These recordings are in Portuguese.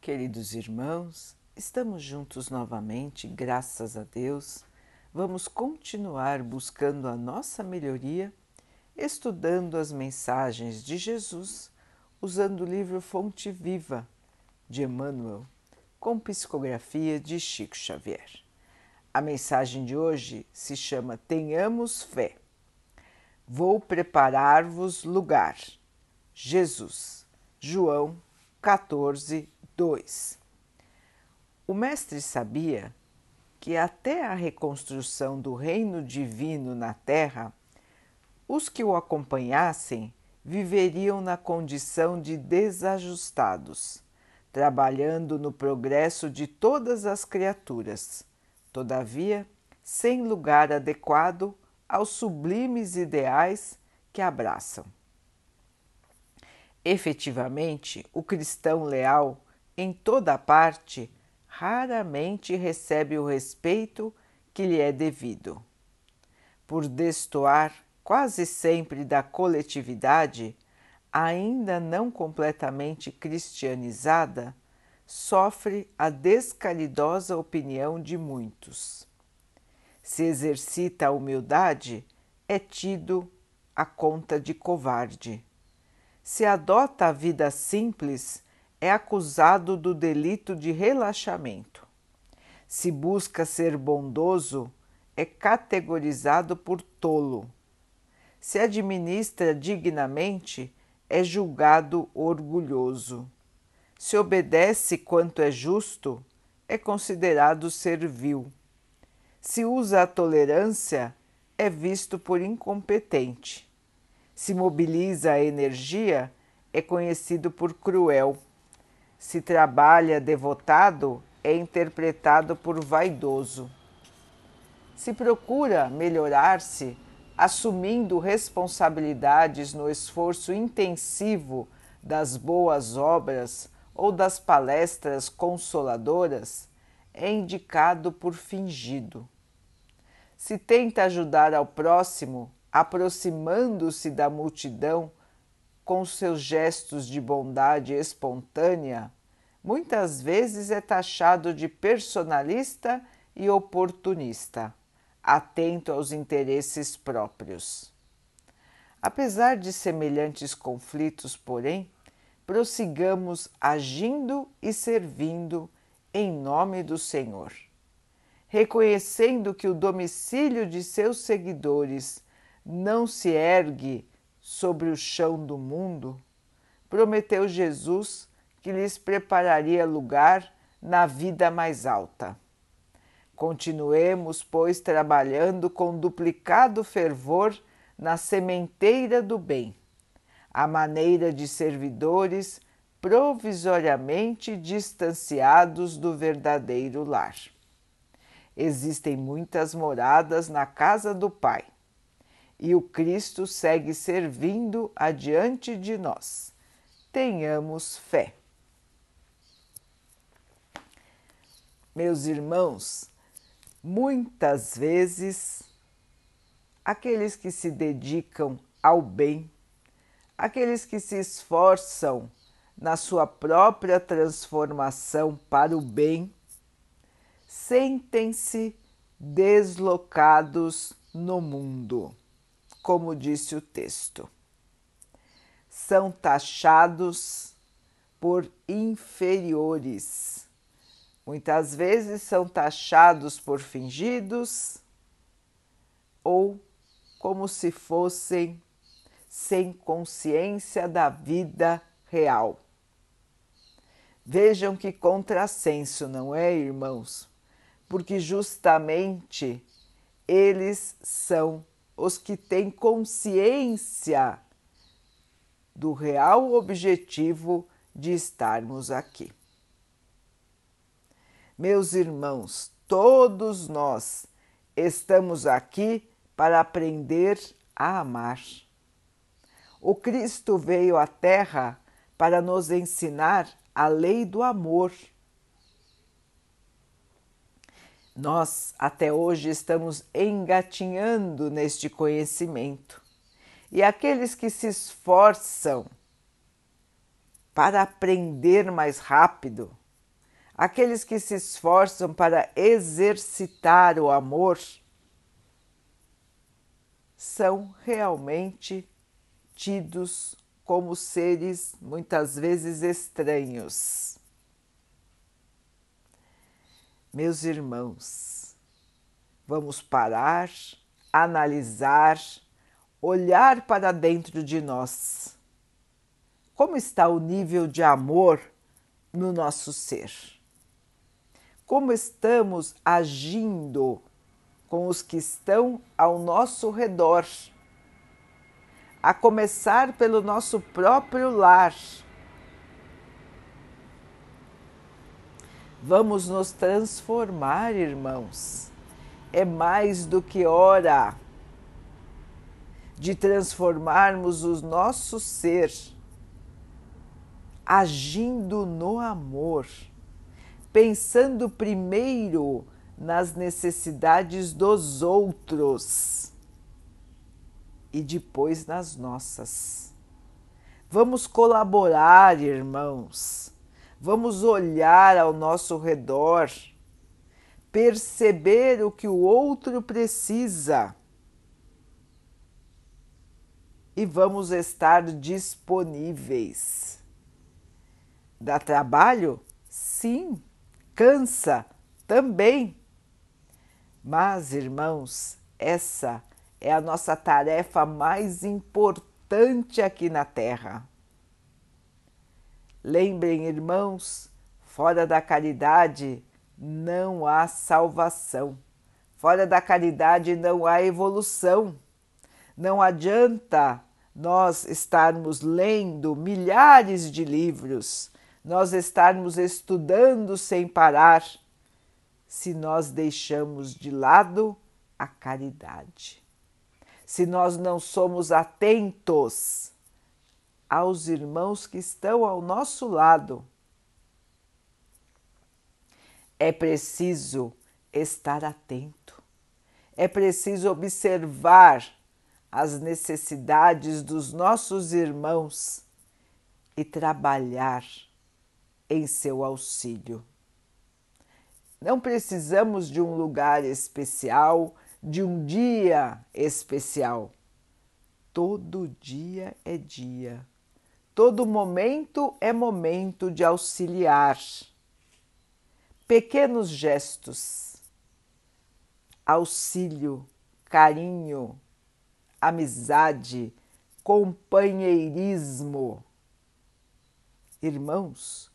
Queridos irmãos, estamos juntos novamente, graças a Deus. Vamos continuar buscando a nossa melhoria, estudando as mensagens de Jesus, usando o livro Fonte Viva de Emmanuel, com psicografia de Chico Xavier. A mensagem de hoje se chama Tenhamos Fé. Vou preparar-vos lugar. Jesus, João 14, 2. O Mestre sabia que até a reconstrução do reino divino na Terra, os que o acompanhassem viveriam na condição de desajustados, trabalhando no progresso de todas as criaturas, todavia, sem lugar adequado aos sublimes ideais que abraçam. Efetivamente, o cristão leal em toda parte, raramente recebe o respeito que lhe é devido. Por destoar quase sempre da coletividade, ainda não completamente cristianizada, sofre a descaridosa opinião de muitos. Se exercita a humildade, é tido a conta de covarde. Se adota a vida simples, é acusado do delito de relaxamento. Se busca ser bondoso, é categorizado por tolo. Se administra dignamente, é julgado orgulhoso. Se obedece quanto é justo, é considerado servil. Se usa a tolerância, é visto por incompetente. Se mobiliza a energia, é conhecido por cruel se trabalha devotado, é interpretado por vaidoso. Se procura melhorar-se, assumindo responsabilidades no esforço intensivo das boas obras ou das palestras consoladoras, é indicado por fingido. Se tenta ajudar ao próximo, aproximando-se da multidão com seus gestos de bondade espontânea, muitas vezes é taxado de personalista e oportunista, atento aos interesses próprios. Apesar de semelhantes conflitos, porém, prossigamos agindo e servindo em nome do Senhor, reconhecendo que o domicílio de seus seguidores não se ergue sobre o chão do mundo, prometeu Jesus que lhes prepararia lugar na vida mais alta. Continuemos, pois, trabalhando com duplicado fervor na sementeira do bem, à maneira de servidores provisoriamente distanciados do verdadeiro lar. Existem muitas moradas na casa do Pai e o Cristo segue servindo adiante de nós. Tenhamos fé. Meus irmãos, muitas vezes aqueles que se dedicam ao bem, aqueles que se esforçam na sua própria transformação para o bem, sentem-se deslocados no mundo como disse o texto. São taxados por inferiores. Muitas vezes são taxados por fingidos ou como se fossem sem consciência da vida real. Vejam que contrassenso, não é, irmãos? Porque justamente eles são os que têm consciência do real objetivo de estarmos aqui. Meus irmãos, todos nós estamos aqui para aprender a amar. O Cristo veio à Terra para nos ensinar a lei do amor nós até hoje estamos engatinhando neste conhecimento e aqueles que se esforçam para aprender mais rápido aqueles que se esforçam para exercitar o amor, são realmente tidos como seres muitas vezes estranhos. Meus irmãos, vamos parar, analisar, olhar para dentro de nós. Como está o nível de amor no nosso ser? Como estamos agindo com os que estão ao nosso redor? A começar pelo nosso próprio lar. Vamos nos transformar, irmãos. É mais do que hora de transformarmos o nosso ser agindo no amor, pensando primeiro nas necessidades dos outros e depois nas nossas. Vamos colaborar, irmãos. Vamos olhar ao nosso redor, perceber o que o outro precisa e vamos estar disponíveis. Dá trabalho? Sim. Cansa? Também. Mas, irmãos, essa é a nossa tarefa mais importante aqui na Terra. Lembrem, irmãos, fora da caridade não há salvação. Fora da caridade não há evolução. Não adianta nós estarmos lendo milhares de livros, nós estarmos estudando sem parar, se nós deixamos de lado a caridade. Se nós não somos atentos aos irmãos que estão ao nosso lado, é preciso estar atento, é preciso observar as necessidades dos nossos irmãos e trabalhar em seu auxílio. Não precisamos de um lugar especial, de um dia especial. Todo dia é dia, todo momento é momento de auxiliar. Pequenos gestos, auxílio, carinho, amizade, companheirismo. Irmãos,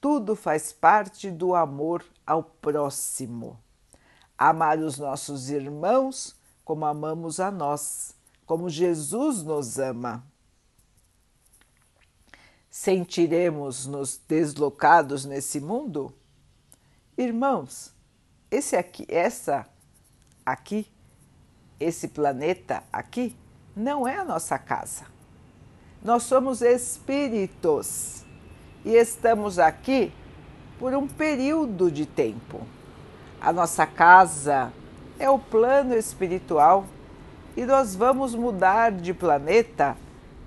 tudo faz parte do amor ao próximo. Amar os nossos irmãos como amamos a nós, como Jesus nos ama. Sentiremos-nos deslocados nesse mundo? Irmãos, esse aqui, essa aqui esse planeta aqui não é a nossa casa. Nós somos espíritos e estamos aqui por um período de tempo. A nossa casa é o plano espiritual e nós vamos mudar de planeta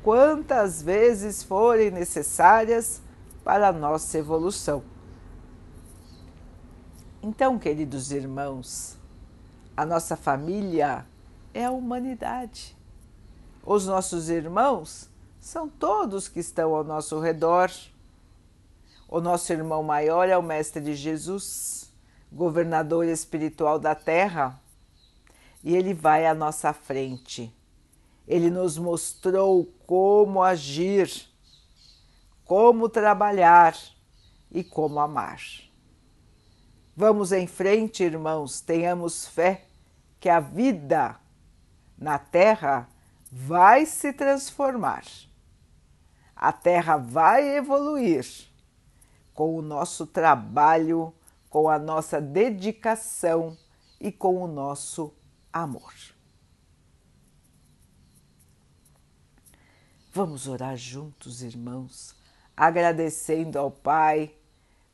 quantas vezes forem necessárias para a nossa evolução. Então, queridos irmãos, a nossa família é a humanidade. Os nossos irmãos são todos que estão ao nosso redor. O nosso irmão maior é o Mestre Jesus, governador espiritual da Terra, e ele vai à nossa frente. Ele nos mostrou como agir, como trabalhar e como amar. Vamos em frente, irmãos, tenhamos fé que a vida na Terra vai se transformar. A Terra vai evoluir com o nosso trabalho, com a nossa dedicação e com o nosso amor. Vamos orar juntos, irmãos, agradecendo ao Pai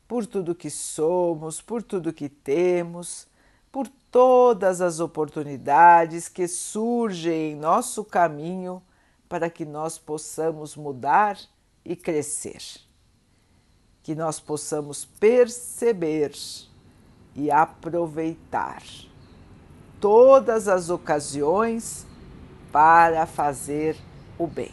por tudo que somos, por tudo que temos por todas as oportunidades que surgem em nosso caminho para que nós possamos mudar e crescer. que nós possamos perceber e aproveitar todas as ocasiões para fazer o bem.